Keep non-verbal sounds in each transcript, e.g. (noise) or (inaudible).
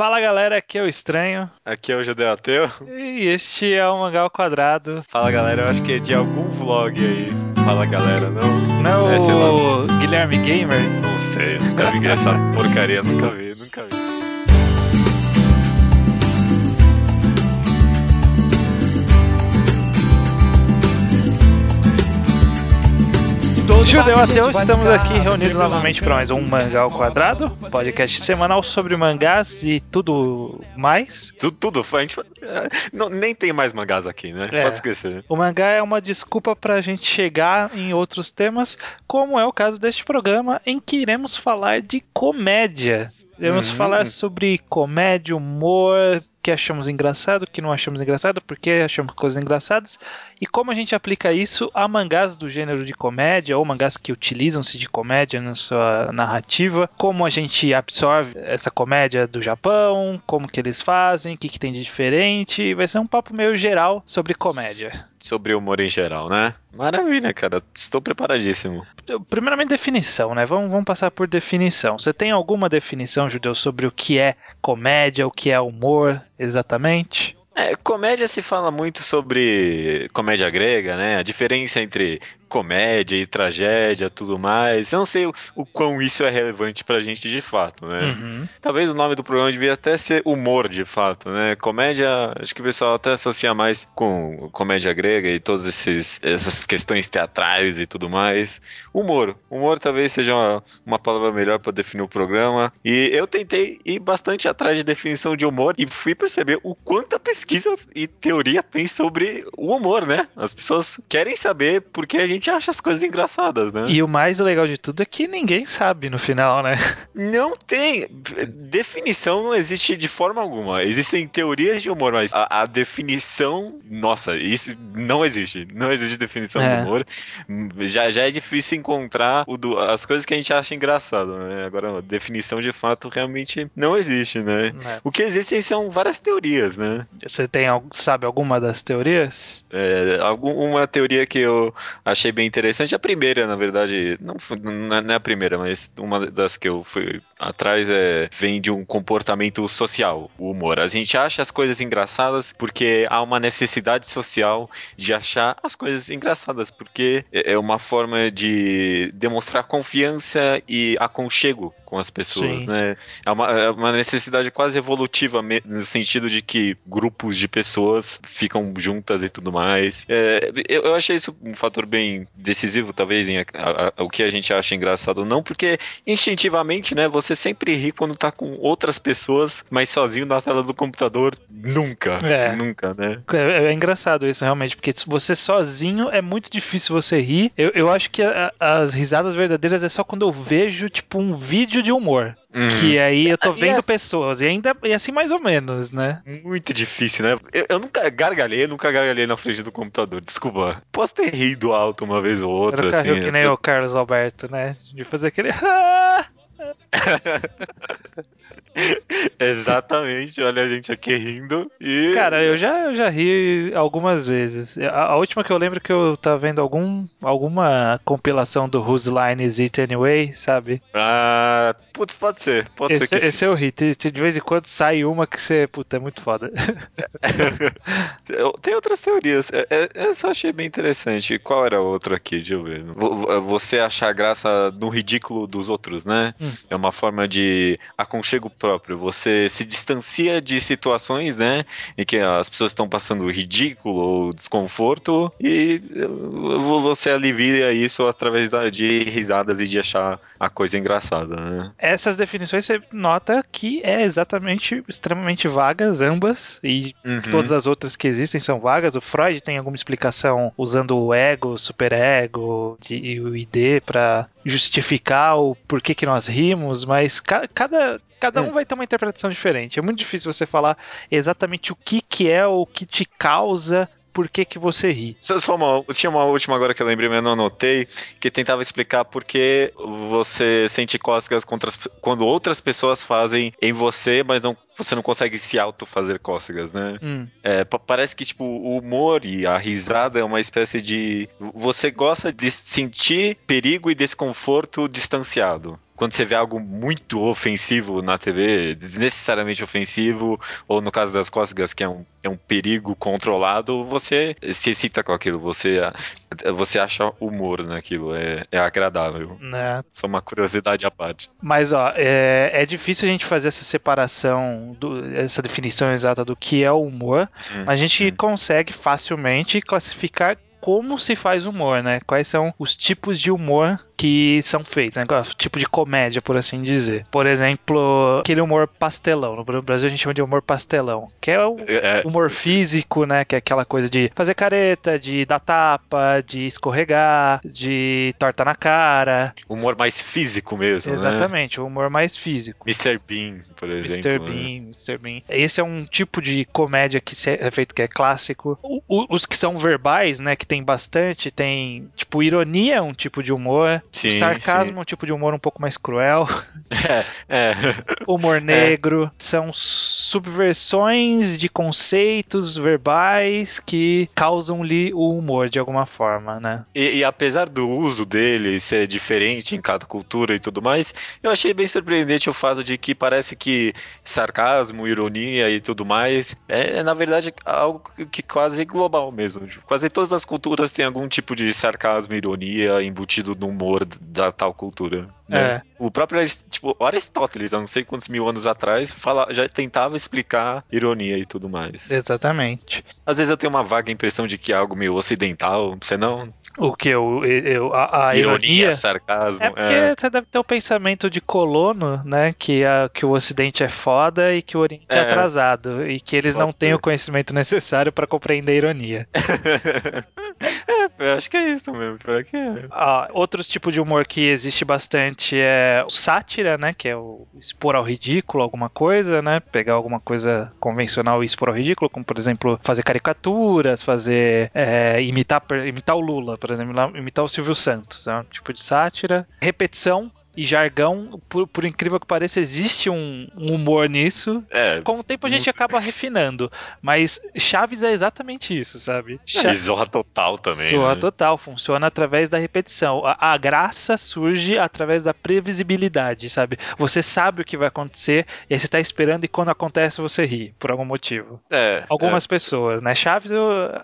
Fala galera, aqui é o Estranho. Aqui é o Judeu Ateu. E este é o Mangal Quadrado. Fala galera, eu acho que é de algum vlog aí. Fala galera, não? Não, é, o Guilherme Gamer? Não sei, nunca vi essa porcaria, nunca vi, nunca vi. Judeu Ateu, estamos aqui reunidos novamente para mais um Mangá ao Quadrado, podcast semanal sobre mangás e tudo mais. Tudo, tudo a gente, não, nem tem mais mangás aqui, né? É. Pode esquecer. O mangá é uma desculpa para a gente chegar em outros temas, como é o caso deste programa, em que iremos falar de comédia. Iremos uhum. falar sobre comédia, humor, que achamos engraçado, que não achamos engraçado, porque achamos coisas engraçadas e como a gente aplica isso a mangás do gênero de comédia ou mangás que utilizam-se de comédia na sua narrativa, como a gente absorve essa comédia do Japão, como que eles fazem, o que, que tem de diferente. Vai ser um papo meio geral sobre comédia. Sobre humor em geral, né? Maravilha, cara. Estou preparadíssimo. Primeiramente, definição, né? Vamos, vamos passar por definição. Você tem alguma definição, Judeu, sobre o que é comédia, o que é humor, exatamente? É, comédia se fala muito sobre comédia grega, né? A diferença entre comédia e tragédia, tudo mais. Eu não sei o, o quão isso é relevante pra gente de fato, né? Uhum. Talvez o nome do programa devia até ser humor de fato, né? Comédia, acho que o pessoal até associa mais com comédia grega e todas essas questões teatrais e tudo mais. Humor. Humor talvez seja uma, uma palavra melhor para definir o programa. E eu tentei ir bastante atrás de definição de humor e fui perceber o quanto a pesquisa e teoria tem sobre o humor, né? As pessoas querem saber por que a gente gente acha as coisas engraçadas, né? E o mais legal de tudo é que ninguém sabe no final, né? Não tem. Definição não existe de forma alguma. Existem teorias de humor, mas a, a definição. Nossa, isso não existe. Não existe definição é. de humor. Já, já é difícil encontrar do, as coisas que a gente acha engraçado, né? Agora, definição de fato realmente não existe, né? É. O que existem são várias teorias, né? Você tem, sabe alguma das teorias? É, alguma teoria que eu achei achei bem interessante. A primeira, na verdade, não, não é a primeira, mas uma das que eu fui atrás é vem de um comportamento social, o humor. A gente acha as coisas engraçadas porque há uma necessidade social de achar as coisas engraçadas, porque é, é uma forma de demonstrar confiança e aconchego com as pessoas, Sim. né? É uma, é uma, necessidade quase evolutiva no sentido de que grupos de pessoas ficam juntas e tudo mais. É, eu, eu, achei isso um fator bem decisivo, talvez, em a, a, a, o que a gente acha engraçado ou não, porque instintivamente, né, você sempre ri quando tá com outras pessoas, mas sozinho na tela do computador, nunca. É. Nunca, né? É, é engraçado isso, realmente, porque você sozinho é muito difícil você rir. Eu, eu acho que as risadas verdadeiras é só quando eu vejo, tipo, um vídeo vídeo de humor. Uhum. Que aí eu tô vendo pessoas. E ainda e assim mais ou menos, né? Muito difícil, né? Eu, eu nunca gargalhei, eu nunca gargalhei na frente do computador. Desculpa. Posso ter rido alto uma vez ou outra. Você nunca assim, que nem eu... o Carlos Alberto, né? De fazer aquele. (laughs) (laughs) Exatamente, olha a gente aqui rindo e. Cara, eu já, eu já ri algumas vezes. A, a, última que eu lembro que eu tava vendo algum, alguma compilação do Whose Line Is It Anyway, sabe? Ah, putz, pode ser. Pode esse, ser que esse eu ri. De, de vez em quando sai uma que você, puta, é muito foda. (laughs) Tem outras teorias. É, é, essa eu achei bem interessante. Qual era a outra aqui? Deixa eu ver. Você achar graça no ridículo dos outros, né? Hum. É uma forma de aconchego próprio. Você se distancia de situações, né, em que as pessoas estão passando ridículo ou desconforto e você alivia isso através de risadas e de achar a coisa engraçada, né? Essas definições você nota que é exatamente extremamente vagas ambas e uhum. todas as outras que existem são vagas. O Freud tem alguma explicação usando o ego, o superego e o ID para justificar o porquê que nós rimos, mas ca cada, cada um hum. vai ter uma interpretação diferente. É muito difícil você falar exatamente o que, que é o que te causa por que, que você ri. Só, uma, tinha uma última agora que eu lembrei, mas eu não anotei, que tentava explicar por que você sente cócegas contra, quando outras pessoas fazem em você, mas não você não consegue se auto-fazer cócegas, né? Hum. É, parece que, tipo, o humor e a risada é uma espécie de. Você gosta de sentir perigo e desconforto distanciado quando você vê algo muito ofensivo na TV, desnecessariamente ofensivo, ou no caso das cócegas, que é um, é um perigo controlado, você se excita com aquilo, você, você acha humor naquilo, é, é agradável. É. Só uma curiosidade à parte. Mas, ó, é, é difícil a gente fazer essa separação, do, essa definição exata do que é o humor, Hum, mas a gente hum. consegue facilmente classificar como se faz humor, né? Quais são os tipos de humor que são feitos, né? Tipo de comédia, por assim dizer. Por exemplo, aquele humor pastelão. No Brasil a gente chama de humor pastelão, que é o É, humor físico, né? Que é aquela coisa de fazer careta, de dar tapa, de escorregar, de torta na cara. humor mais físico mesmo, né? Exatamente, o humor mais físico. Mr. Bean, por exemplo. Mr. né? Bean, Mr. Bean. Esse é um tipo de comédia que é feito que é clássico. O- o- os que são verbais, né, que tem bastante, tem, tipo, ironia é um tipo de humor. Sim, o sarcasmo é um tipo de humor um pouco mais cruel. (laughs) É, é. Humor negro. São subversões de conceitos verbais que causam-lhe o humor de alguma forma, né? E, e apesar do uso dele ser diferente em cada cultura e tudo mais, eu achei bem surpreendente o fato de que parece que sarcasmo, ironia e tudo mais é, é, na verdade algo que quase global mesmo. Quase todas as culturas têm algum tipo de sarcasmo, ironia embutido no humor da tal cultura. Né? O próprio tipo, Aristóteles, há não sei quantos mil anos atrás, fala, já tentava explicar ironia e tudo mais. Exatamente. Às vezes eu tenho uma vaga impressão de que é algo meio ocidental, você não? O que eu, eu a, a ironia sarcasmo. É porque você deve ter o pensamento de colono, né? Que, a, que o Ocidente é foda e que o Oriente é, É. atrasado. E que eles Pode não têm ser. o conhecimento necessário para compreender a ironia. (laughs) (laughs) é, eu acho que é isso mesmo. Pior que é. Ah, outros tipos de humor que existe bastante é o sátira, né? Que é o expor ao ridículo alguma coisa, né? Pegar alguma coisa convencional e expor ao ridículo, como por exemplo fazer caricaturas, fazer é, imitar, imitar o Lula, por exemplo, imitar o Silvio Santos, é um tipo de sátira. Repetição e jargão, por, por incrível que pareça, existe um, um humor nisso. É, Com o tempo a gente acaba refinando, mas Chaves é exatamente isso, sabe? e zorra total também. Soa né? total, funciona através da repetição. A, a graça surge através da previsibilidade, sabe? Você sabe o que vai acontecer e aí você tá esperando e quando acontece você ri, por algum motivo. É, Algumas pessoas, né? Chaves,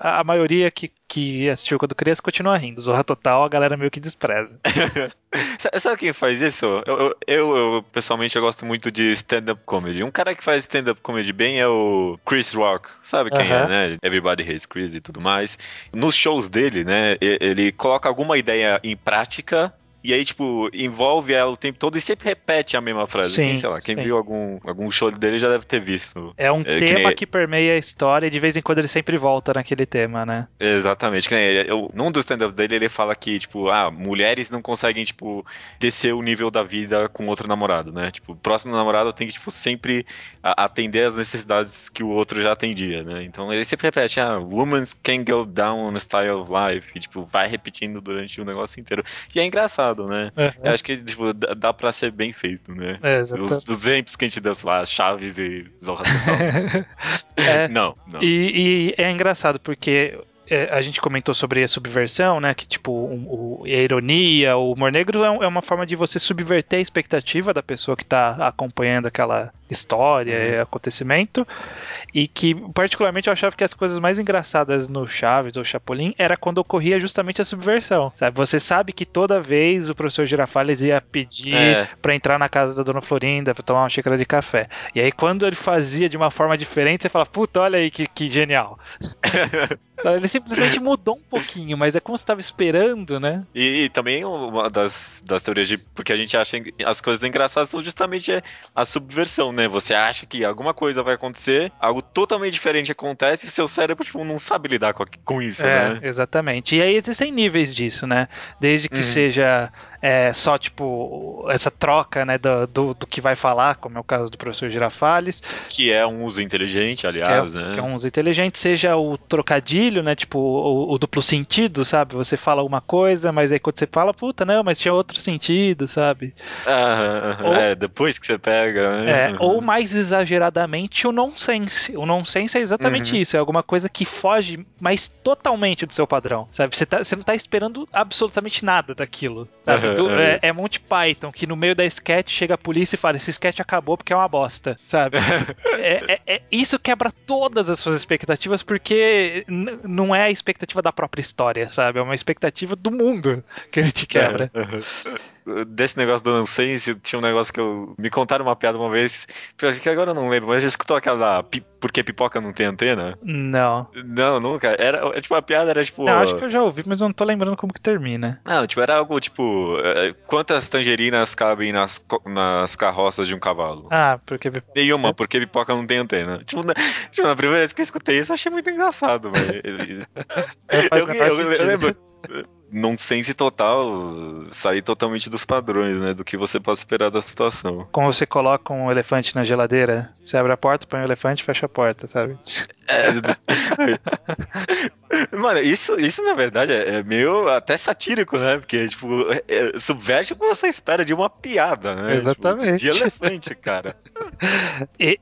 a maioria que, que assistiu quando criança continua rindo. Zorra Total, a galera meio que despreza. (laughs) Sa- Sabe quem faz isso? Eu, eu, eu, pessoalmente eu gosto muito de stand-up comedy. Um cara que faz stand-up comedy bem é o Chris Rock. Sabe quem é, né? Everybody Hates Chris e tudo mais. Nos shows dele, né? Ele coloca alguma ideia em prática. E aí, tipo, envolve ela o tempo todo e sempre repete a mesma frase. Sim, quem, sei lá, quem sim. viu algum, algum show dele já deve ter visto. É um É, que tema nem- que permeia a história e de vez em quando ele sempre volta naquele tema, né? Exatamente. Que nem eu, num dos stand-ups dele, ele fala que, tipo, ah, mulheres não conseguem, tipo, descer o nível da vida com outro namorado, né? Tipo, o próximo namorado tem que, tipo, sempre atender as necessidades que o outro já atendia, né? Então ele sempre repete, ah, women can go down on style of life. E, tipo, vai repetindo durante o negócio inteiro. E é engraçado, né? Eu acho que, tipo, dá pra ser bem feito, né? É, Os, os exemplos que a gente deu, sei lá, Chaves e Zorra (laughs) Total. É. Não, não. E, e é engraçado porque é, a gente comentou sobre a subversão, né? Que tipo, o, o- a ironia, o humor negro é, um- é uma forma de você subverter a expectativa da pessoa que tá acompanhando aquela história e acontecimento. E que, particularmente, eu achava que as coisas mais engraçadas no Chaves ou Chapolin era quando ocorria justamente a subversão. Sabe? Você sabe que toda vez o professor Girafales ia pedir É. pra entrar na casa da dona Florinda pra tomar uma xícara de café. E aí, quando ele fazia de uma forma diferente, você fala, puta, olha aí que, que genial. (laughs) Ele simplesmente mudou um pouquinho, mas é como você estava esperando, né? E, e também uma das, das teorias de porque a gente acha as coisas engraçadas são justamente é, a subversão, né? Você acha que alguma coisa vai acontecer, algo totalmente diferente acontece e seu cérebro tipo, não sabe lidar com, com isso, É, né? exatamente. E aí existem níveis disso, né? Desde que Uhum. seja é, só, tipo, essa troca, né, do, do, do que vai falar, como é o caso do professor Girafales, Que é um uso inteligente, que é, aliás, né? que é um uso inteligente, seja o trocadilho, né, tipo, o, o duplo sentido, sabe? Você fala uma coisa, mas aí quando você fala, puta, não, mas tinha outro sentido, sabe? Ah, Ou- é, depois que você pega, né? É, ou mais exageradamente o nonsense. O nonsense é exatamente Uhum. isso, é alguma coisa que foge, mas totalmente do seu padrão, sabe? Você, tá- você não tá esperando absolutamente nada daquilo, sabe? Uhum. Do, é, é Monty Python, que no meio da sketch chega a polícia e fala: esse sketch acabou porque é uma bosta, sabe? (laughs) é, é, é, isso quebra todas as suas expectativas, porque não é a expectativa da própria história, sabe? É uma expectativa do mundo que ele te quebra. Desse negócio do nonsense, tinha um negócio que eu. Me contaram uma piada uma vez, que agora eu não lembro, mas já escutou aquela. Porque pipoca não tem antena? Não. Não, nunca. Era, é, tipo, a piada era tipo. Não, acho que eu já ouvi, mas eu não tô lembrando como que termina. Não, tipo, era algo tipo. É, quantas tangerinas cabem nas, nas carroças de um cavalo? Ah, porque. Nenhuma, porque pipoca não tem antena. Tipo, na, tipo, na primeira vez que eu escutei isso, eu achei muito engraçado, mas. (laughs) eu, eu, eu, eu lembro nonsense total, sair totalmente dos padrões, né? Do que você pode esperar da situação. Como você coloca um elefante na geladeira, você abre a porta, põe o um elefante e fecha a porta, sabe? É. (laughs) Mano, isso, isso na verdade é, é meio até satírico, né? Porque, tipo, é, é, subverte o que você espera de uma piada, né? Exatamente. Tipo, de elefante, cara. (laughs)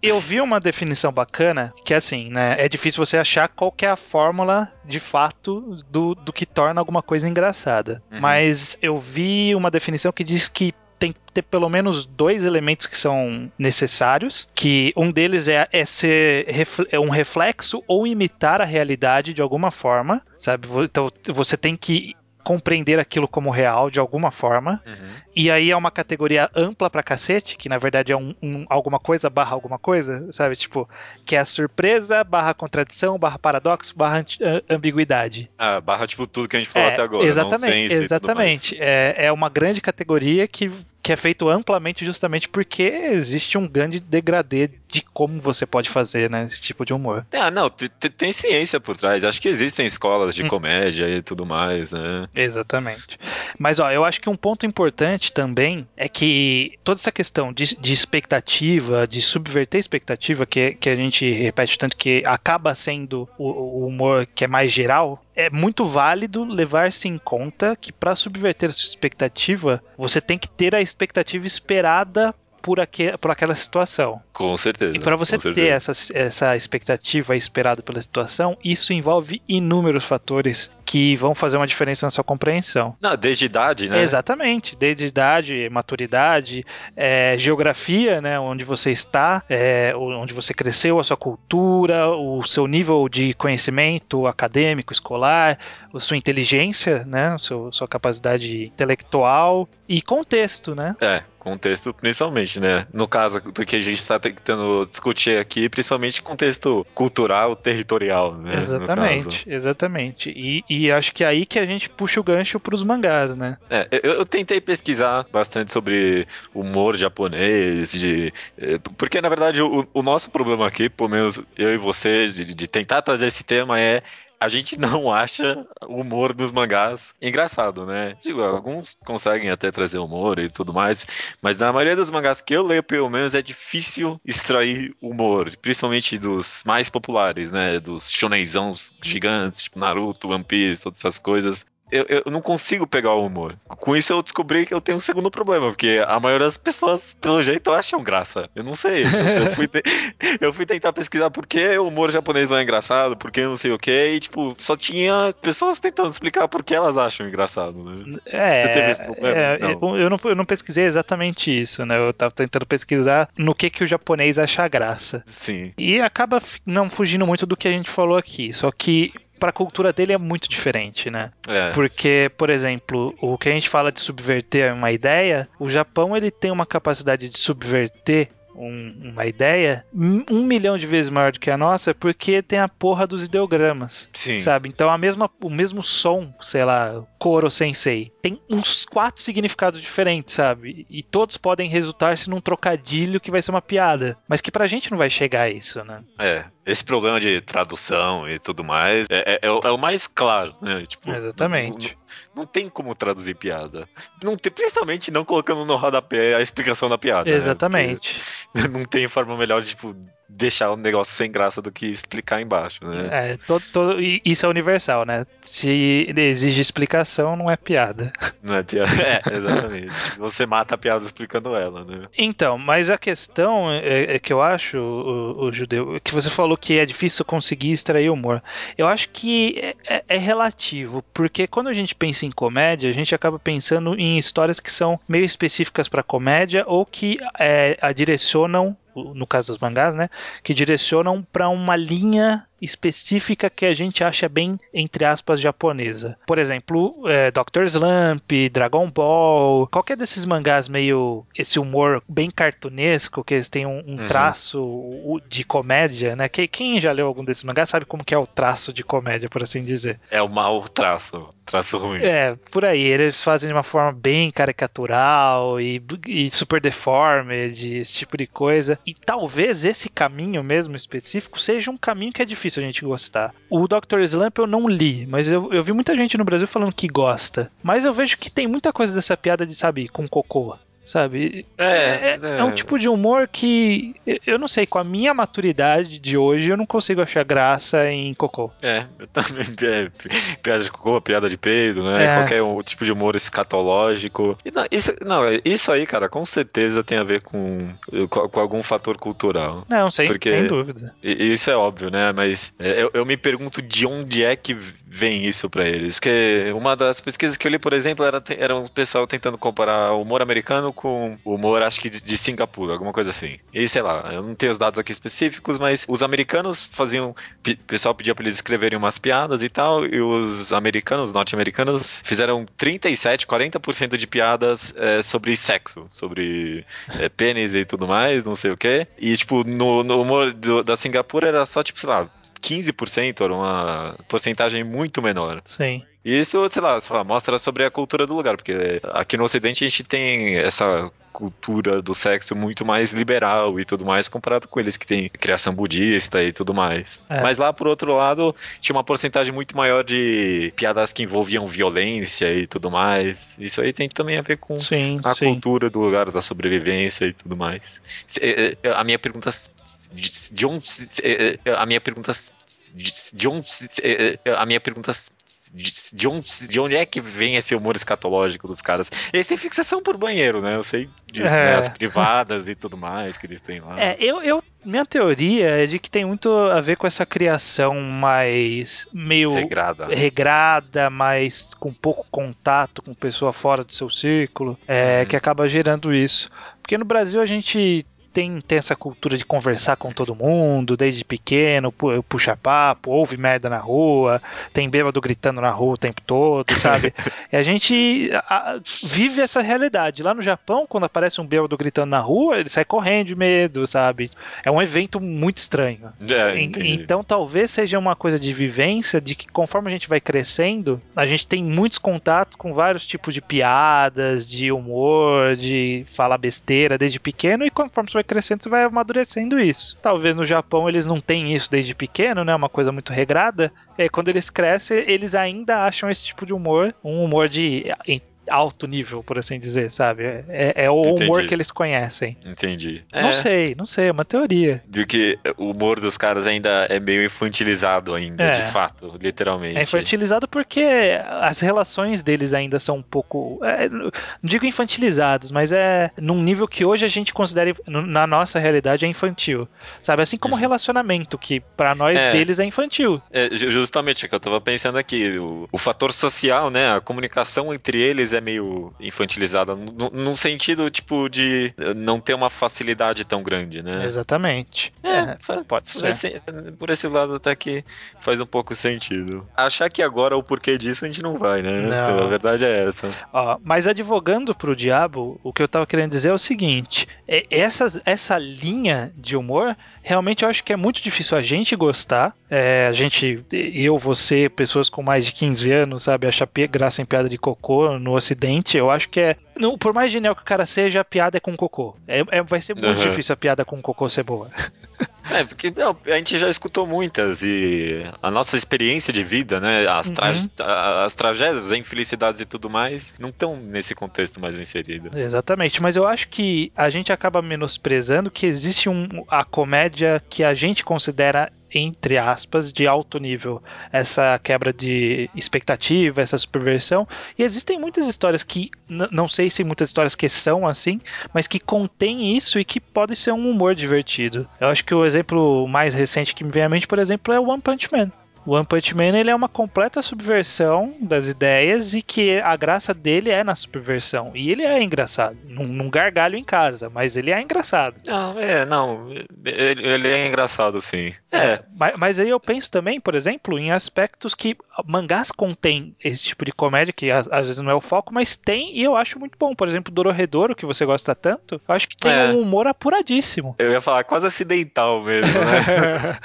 Eu vi uma definição bacana que é assim, né? É difícil você achar qual é a fórmula de fato do, do que torna alguma coisa engraçada. Uhum. Mas eu vi uma definição que diz que tem que ter pelo menos dois elementos que são necessários, que um deles é, é ser é um reflexo ou imitar a realidade de alguma forma, sabe? Então você tem que compreender aquilo como real de alguma forma. Uhum. E aí é uma categoria ampla pra cacete, que na verdade é um, um, alguma coisa barra alguma coisa, sabe? Tipo, que é a surpresa, barra contradição, barra paradoxo, barra ambiguidade. Ah, barra tipo tudo que a gente falou é, até agora. Exatamente, exatamente. É, é uma grande categoria que que é feito amplamente justamente porque existe um grande degradê de como você pode fazer, né, esse tipo de humor. Ah, não, tem ciência por trás. Acho que existem escolas de hum. comédia e tudo mais, né? Exatamente. Mas, ó, eu acho que um ponto importante também é que toda essa questão de, de expectativa, de subverter expectativa, que, que a gente repete tanto que acaba sendo o, o humor que é mais geral, é muito válido levar-se em conta que para subverter a sua expectativa, você tem que ter a expectativa esperada por, aqu por aquela situação. Com certeza. E para você ter essa, essa expectativa esperada pela situação, isso envolve inúmeros fatores que vão fazer uma diferença na sua compreensão. Não, desde idade, né? Exatamente, desde idade, maturidade, é, geografia, né, onde você está, é, onde você cresceu, a sua cultura, o seu nível de conhecimento acadêmico, escolar, a sua inteligência, né, a sua, sua capacidade intelectual e contexto, né? É, contexto principalmente, né? No caso do que a gente está tentando discutir aqui, principalmente contexto cultural, territorial, né? Exatamente, exatamente. E, e acho que é aí que a gente puxa o gancho para os mangás, né? É, eu, eu, tentei pesquisar bastante sobre humor japonês, de eh, porque na verdade o, o nosso problema aqui, pelo menos eu e você, de, de tentar trazer esse tema é a gente (laughs) não acha o humor dos mangás engraçado, né? Digo, alguns conseguem até trazer humor e tudo mais, mas na maioria dos mangás que eu leio, pelo menos, é difícil extrair humor, principalmente dos mais populares, né? Dos shonenzãos gigantes, tipo Naruto, One Piece, todas essas coisas eu, eu não consigo pegar o humor. Com isso eu descobri que eu tenho um segundo problema, porque a maioria das pessoas, pelo jeito, acham graça. Eu não sei. Eu, eu, fui, te... eu fui, tentar pesquisar por que o humor japonês não é engraçado, por que não sei o que, e tipo, só tinha pessoas tentando explicar por que elas acham engraçado, né? É, Você teve esse problema? É, não. Eu, não, eu não pesquisei exatamente isso, né? Eu tava tentando pesquisar no que, que o japonês acha graça. Sim. E acaba não fugindo muito do que a gente falou aqui. Só que para a cultura dele é muito diferente, né? É. Porque, por exemplo, o que a gente fala de subverter uma ideia, o Japão ele tem uma capacidade de subverter um, uma ideia um milhão de vezes maior do que a nossa, porque tem a porra dos ideogramas. Sim. Sabe? Então a mesma, o mesmo som, sei lá, Koro Sensei, tem uns quatro significados diferentes, sabe? E todos podem resultar-se num trocadilho que vai ser uma piada. Mas que pra gente não vai chegar a isso, né? É. Esse problema de tradução e tudo mais é, é, é, o, é o, mais claro, né? Tipo, Exatamente. Não, não, tem como traduzir piada. Não tem, principalmente não colocando no rodapé a explicação da piada. Né? Exatamente. Né? (laughs) Não tem forma melhor de, tipo, deixar o negócio sem graça do que explicar embaixo, né? É, todo, todo, isso é universal, né? Se exige explicação, não é piada. Não é piada. (laughs) É, exatamente. Você mata a piada explicando ela, né? Então, mas a questão é, é que eu acho, o, o, judeu, que você falou que é difícil conseguir extrair humor. Eu acho que é, é, é relativo, porque quando a gente pensa em comédia, a gente acaba pensando em histórias que são meio específicas para comédia ou que é, a direcionam no caso dos mangás, né, que direcionam para uma linha específica que a gente acha bem, entre aspas, japonesa. Por exemplo, é, Dr. Slump, Dragon Ball, qualquer desses mangás meio esse humor bem cartunesco, que eles têm um, um uhum. traço de comédia, né? Quem já leu algum desses mangás sabe como que é o traço de comédia, por assim dizer. É o mau traço, traço ruim. É, por aí. Eles fazem de uma forma bem caricatural e, e super deformed, esse tipo de coisa. E talvez esse caminho mesmo específico seja um caminho que é difícil difícil a gente gostar. O Dr. Slump eu não li, mas eu, eu vi muita gente no Brasil falando que gosta. Mas eu vejo que tem muita coisa dessa piada de, sabe, com cocô sabe? É, é, é, é, um tipo de humor que eu não sei, com a minha maturidade de hoje, eu não consigo achar graça em cocô. É, eu também. (laughs) É, piada de cocô, piada de peido, né? É. Qualquer um, tipo de humor escatológico. E não, isso, não, isso aí, cara, com certeza tem a ver com, com, com algum fator cultural. Não, sem, porque sem dúvida. Isso é óbvio, né? Mas é, eu, eu me pergunto de onde é que vem isso para eles. Porque uma das pesquisas que eu li, por exemplo, era, era um pessoal tentando comparar o humor americano com humor, acho que de, de Singapura, alguma coisa assim. E sei lá, eu não tenho os dados aqui específicos, mas os americanos faziam. O pessoal pedia pra eles escreverem umas piadas e tal, e os americanos, norte-americanos, fizeram 37, 40% de piadas é, sobre sexo, sobre é, pênis e tudo mais, não sei o que. E, tipo, no, no humor do, da Singapura era só, tipo, sei lá, 15%, era uma porcentagem muito menor. Sim. E isso, sei lá, sei lá, mostra sobre a cultura do lugar, porque aqui no Ocidente a gente tem essa cultura do sexo muito mais liberal e tudo mais, comparado com eles que tem criação budista e tudo mais. É. Mas lá, por outro lado, tinha uma porcentagem muito maior de piadas que envolviam violência e tudo mais. Isso aí tem também a ver com sim, a sim. cultura do lugar, da sobrevivência e tudo mais. É, é, a minha pergunta de onde a minha pergunta de onde a minha pergunta de onde, de onde é que vem esse humor escatológico dos caras? Eles têm fixação por banheiro, né? Eu sei disso, né? é. né? As privadas e tudo mais que eles têm lá. É, eu, eu, minha teoria é de que tem muito a ver com essa criação mais meio regrada, regrada mais com pouco contato com pessoa fora do seu círculo, é, uhum. que acaba gerando isso. Porque no Brasil a gente tem, tem essa cultura de conversar com todo mundo, desde pequeno, puxa papo, ouve merda na rua, tem bêbado gritando na rua o tempo todo, sabe? (laughs) e a gente a, vive essa realidade. Lá no Japão, quando aparece um bêbado gritando na rua, ele sai correndo de medo, sabe? É um evento muito estranho. É, então talvez seja uma coisa de vivência, de que conforme a gente vai crescendo, a gente tem muitos contatos com vários tipos de piadas, de humor, de falar besteira desde pequeno, e conforme você vai crescendo, você vai amadurecendo isso. Talvez no Japão eles não tenham isso desde pequeno, né? Uma coisa muito regrada. E quando eles crescem, eles ainda acham esse tipo de humor um humor de alto nível, por assim dizer, sabe? É, é o Entendi. humor que eles conhecem. Entendi. Não é. sei, não sei, é uma teoria. De que o humor dos caras ainda é meio infantilizado ainda, é. de fato, literalmente. É infantilizado porque as relações deles ainda são um pouco, é, não digo infantilizados, mas é num nível que hoje a gente considera na nossa realidade é infantil, sabe? Assim como o uhum. relacionamento que para nós é. deles é infantil. É, justamente, é que eu tava pensando aqui, o, o fator social, né, a comunicação entre eles é meio infantilizada, no, no, sentido, tipo, de não ter uma facilidade tão grande, né? Exatamente. É, é pode ser. Esse, por esse lado até que faz um pouco sentido. Achar que agora o porquê disso a gente não vai, né? Não. Então, a verdade é essa. Ó, mas advogando pro diabo, o que eu tava querendo dizer é o seguinte, é, essa, essa linha de humor realmente eu acho que é muito difícil a gente gostar. É, a gente, eu, você, pessoas com mais de 15 anos, sabe, achar graça em piada de cocô no ocidente, eu acho que é. Não, por mais genial que o cara seja, a piada é com cocô. É, é vai ser muito uhum. difícil a piada com cocô ser boa. (laughs) É, porque não, a gente já escutou muitas e a nossa experiência de vida, né? As, tra Uhum. as tragédias, as infelicidades e tudo mais, não estão nesse contexto mais inseridas. Exatamente, mas eu acho que a gente acaba menosprezando que existe um, a comédia que a gente considera entre aspas, de alto nível. Essa quebra de expectativa, essa superversão. E existem muitas histórias que, não sei se muitas histórias que são assim, mas que contêm isso e que pode ser um humor divertido. Eu acho que o exemplo mais recente que me vem à mente, por exemplo, é One Punch Man. O One Punch Man ele é uma completa subversão das ideias e que a graça dele é na subversão. E ele é engraçado. Num, num gargalho em casa, mas ele é engraçado. Não, é, não. Ele, ele é engraçado, sim. É. Mas, mas aí eu penso também, por exemplo, em aspectos que mangás contêm esse tipo de comédia, que às, às vezes não é o foco, mas tem e eu acho muito bom. Por exemplo, Dororedoro, que você gosta tanto, eu acho que tem É. um humor apuradíssimo. Eu ia falar quase acidental mesmo, né?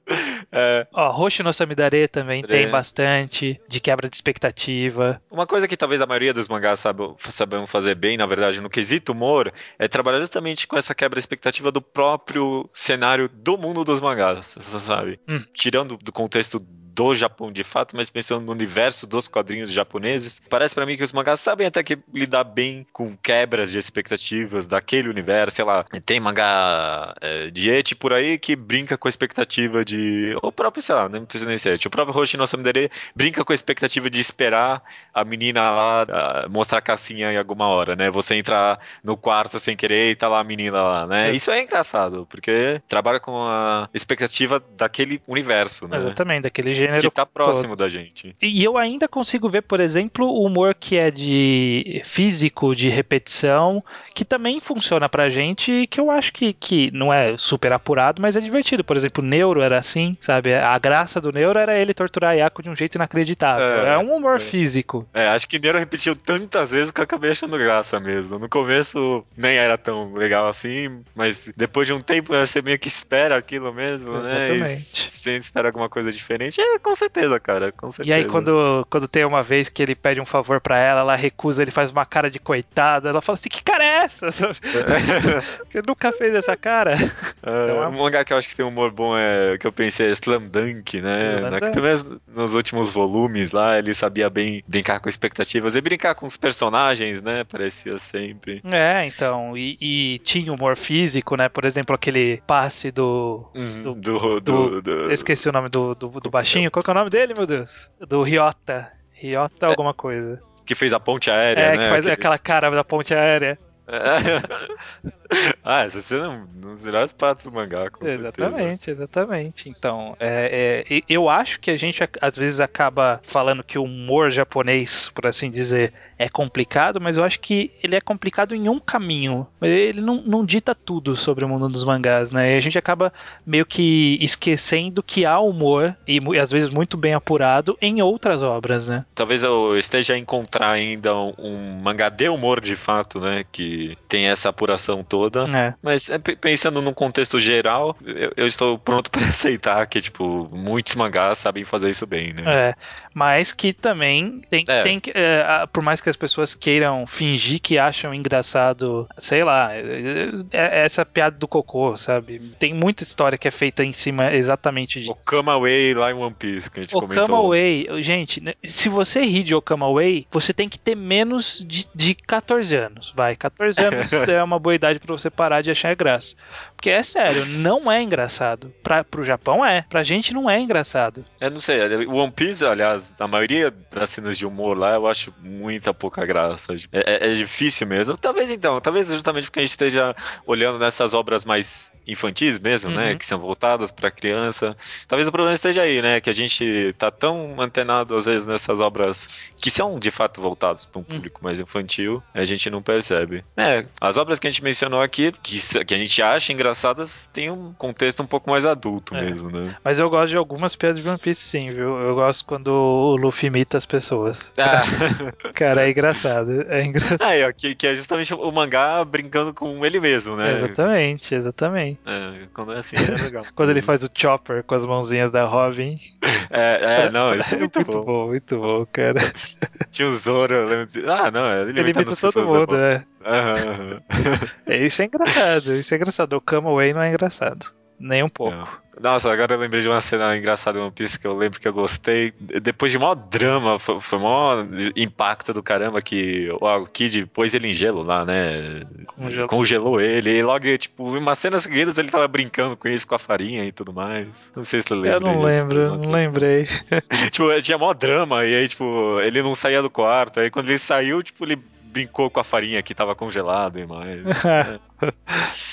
(laughs) É, Ó, Roshi no Samidare também É. tem bastante de quebra de expectativa. Uma coisa que talvez a maioria dos mangás saibam, saibam fazer bem, na verdade, no quesito humor, é trabalhar justamente com essa quebra de expectativa do próprio cenário do mundo dos mangás, você sabe? Hum. Tirando do contexto do Japão de fato, mas pensando no universo dos quadrinhos japoneses, parece pra mim que os mangás sabem até que lidar bem com quebras de expectativas daquele universo, sei lá, tem mangá é, de eti por aí que brinca com a expectativa de, o próprio, sei lá, não precisa nem ser eti, o próprio Hoshi no Samidare brinca com a expectativa de esperar a menina lá ah, mostrar a cassinha em alguma hora, né? Você entrar no quarto sem querer e tá lá a menina lá, né? É. Isso é engraçado, porque trabalha com a expectativa daquele universo, né? Exatamente, daquele gênero. Que tá próximo da gente. E eu ainda consigo ver, por exemplo, o humor que é de físico, de repetição, que também funciona pra gente e que eu acho que, que não é super apurado, mas é divertido. Por exemplo, o Neuro era assim, sabe? A graça do Neuro era ele torturar a Yako de um jeito inacreditável. É, É, um humor é. físico. É, acho que Nero repetiu tantas vezes que eu acabei achando graça mesmo. No começo nem era tão legal assim, mas depois de um tempo você meio que espera aquilo mesmo, né? Exatamente. E você espera alguma coisa diferente. É, com certeza, cara, com certeza. E aí, quando, quando tem uma vez que ele pede um favor pra ela, ela recusa, ele faz uma cara de coitada. Ela fala assim: Que cara é essa? (laughs) Eu (laughs) nunca fez essa cara. É, Então é- um mangá que eu acho que tem um humor bom é que eu pensei é Slam Dunk, né? Slam Dunk. pelo menos nos últimos volumes lá, ele sabia bem brincar com expectativas e brincar com os personagens, né? Parecia sempre. É, então. E, e tinha humor físico, né? Por exemplo, aquele passe do. Do, Do- do, do, Eu esqueci o nome do, do, do baixinho. Qual que é o nome dele, meu Deus? Do Ryota. Ryota alguma coisa. que fez a ponte aérea, É, né? que faz aquela cara da ponte aérea. (laughs) ah, essa cena é um dos melhores do mangá, com certeza. Exatamente, exatamente. Então, é, é, e- eu acho que a gente às vezes acaba falando que o humor japonês, por assim dizer, é complicado, mas eu acho que ele é complicado em um caminho. Ele não, não dita tudo sobre o mundo dos mangás, né? E a gente acaba meio que esquecendo que há humor, e mu- às vezes muito bem apurado, em outras obras, né? Talvez eu esteja a encontrar ainda um, um mangá de humor de fato, né? Que tem essa apuração toda. É. Mas é, pe- pensando num contexto geral, eu, eu estou pronto (laughs) para aceitar que, tipo, muitos mangás sabem fazer isso bem, né? É, mas que também tem, É. tem que, é, a- por mais que as pessoas queiram fingir que acham engraçado, sei lá, é- é- essa piada do cocô, sabe? Tem muita história que é feita em cima exatamente disso. O Way lá em One Piece, que a gente comentou. Okama Way, gente, né, se você ri de Okama Way, você tem que ter menos de, de 14 anos, vai. 14 anos (laughs) é uma boa idade pra você parar de achar graça. Porque é sério, não é engraçado. Pra, pro Japão é, pra gente não é engraçado. Eu não sei, o One Piece, aliás, a maioria das cenas de humor lá eu acho muita pouca graça. É, é- é difícil mesmo. Talvez então, talvez justamente porque a gente esteja olhando nessas obras mais infantis mesmo, né? Uhum. Que são voltadas pra criança. Talvez o problema esteja aí, né? Que a gente tá tão antenado às vezes nessas obras que são de fato voltadas para um Hum. público mais infantil, a gente não percebe. É, as obras que a gente mencionou aqui, que, que a gente acha engraçadas, tem um contexto um pouco mais adulto É. mesmo, né? Mas eu gosto de algumas piadas de One Piece sim, viu? Eu gosto quando o Luffy imita as pessoas. Ah. (laughs) Cara, é engraçado. É engraçado. Aí, ó, que, que é justamente o mangá brincando com ele mesmo, né? Exatamente, exatamente. É, quando é assim é (laughs) legal. Quando ele faz o Chopper com as mãozinhas da Robin. (laughs) É, é, não, (laughs) isso é muito, muito bom. bom, muito bom, cara. Tinha o Zoro, eu lembro de... Ah, não, ele, Ele imita as todo pessoas mundo, é. É, Isso é engraçado, isso é engraçado. O Kama Way não é engraçado. Nem um pouco. Nossa, agora eu lembrei de uma cena engraçada em One Piece que eu lembro que eu gostei. Depois de maior drama, foi, foi maior impacto do caramba que o Kid pôs ele em gelo lá, né? Congelou, Congelou ele. E logo, tipo, umas cenas seguidas ele tava brincando com isso, com a farinha e tudo mais. Não sei se você lembra. Eu não lembro, não lembrei. (laughs) tipo, tinha maior drama, e aí, tipo, ele não saía do quarto. Aí quando ele saiu, tipo, ele brincou com a farinha que tava congelada e mais. (laughs) é.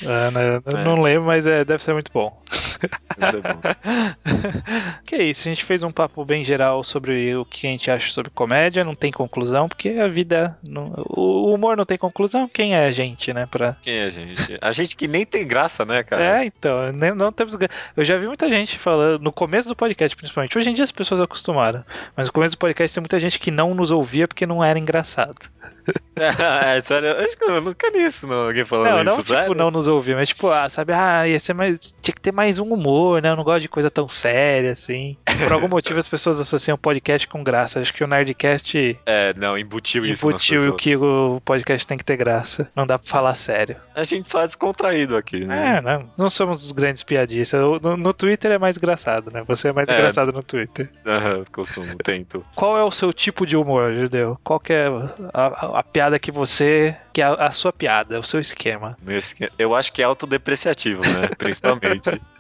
ah, não, é. não lembro, mas é, deve ser muito bom. (laughs) que é isso, a gente fez um papo bem geral sobre o que a gente acha sobre comédia, não tem conclusão, porque a vida. Não, o humor não tem conclusão, quem é a gente, né? Pra... Quem é a gente? A gente que nem tem graça, né, cara? É, então, nem, não temos Eu já vi muita gente falando, no começo do podcast, principalmente. Hoje em dia as pessoas acostumaram, mas no começo do podcast tem muita gente que não nos ouvia porque não era engraçado. (laughs) é, sério, eu acho que eu nunca li isso, não, alguém falando não, isso, Não, tipo, não nos ouvir, mas tipo, ah, sabe, ah, ia ser mais, tinha que ter mais um humor, né, eu não gosto de coisa tão séria, assim. Por algum motivo as pessoas associam podcast com graça, acho que o Nerdcast... É, não, embutiu, embutiu isso Embutiu que o podcast tem que ter graça, não dá pra falar sério. A gente só é descontraído aqui, né? É, não, não somos os grandes piadistas, no, no Twitter é mais engraçado, né, você é mais é. engraçado no Twitter. Aham, costumo, tento. Qual é o seu tipo de humor, Judeu? Qual que é a, a, a piada que você. que é a, a sua piada, o seu esquema. Meu esquema. Eu acho que é autodepreciativo, né? Principalmente. (laughs)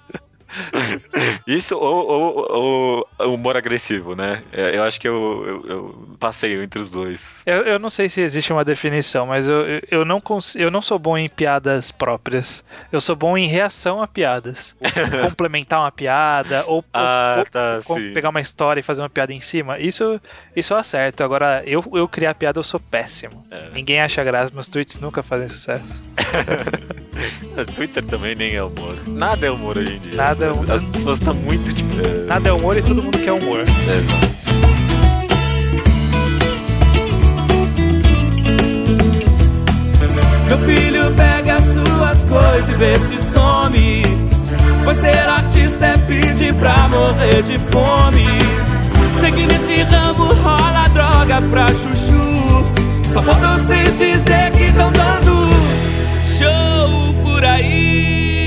(laughs) Isso ou, ou, ou, humor agressivo, né? É, eu acho que eu, eu, eu passeio entre os dois. Eu, eu não sei se existe uma definição, mas eu, eu, não eu não sou bom em piadas próprias. Eu sou bom em reação a piadas. (laughs) complementar uma piada, ou, ah, tá, pegar uma história e fazer uma piada em cima. Isso, isso eu acerto. Agora, eu, eu criar piada, eu sou péssimo. É. Ninguém acha graça, meus tweets nunca fazem sucesso. (laughs) Twitter também nem é humor. Nada é humor hoje em dia. Nada é humor. As pessoas estão muito tipo. É... Nada é humor e todo mundo quer humor. É, exato. Meu filho pega suas coisas e vê se some. Pois ser artista é pedir pra morrer de fome. Seguir nesse ramo rola droga pra chuchu. Só falta vocês dizer que estão dando show por aí.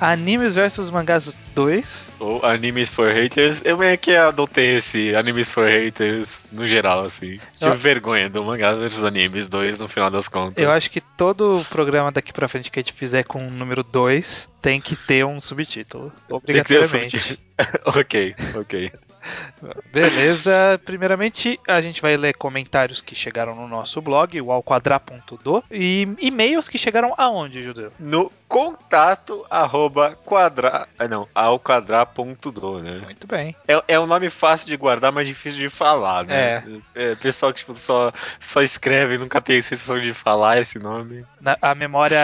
Animes vs Mangás 2. Ou Animes for Haters. Eu meio que adotei esse Animes for Haters no geral, assim. Tive eu... vergonha do Mangás vs Animes 2 no final das contas. Eu acho que todo programa daqui pra frente que a gente fizer com o número 2 tem que ter um subtítulo. Obrigatoriamente. Um subtítulo. (laughs) ok, ok. Beleza, primeiramente a gente vai ler comentários que chegaram no nosso blog, o alquadra.do, e e-mails que chegaram aonde, Judeu? No contato arroba quadra... Ah, não, alquadra.do, né? Muito bem. É, é um nome fácil de guardar, mas difícil de falar, né? É. é pessoal que tipo, só, só escreve, nunca tem a sensação de falar esse nome. Na, a memória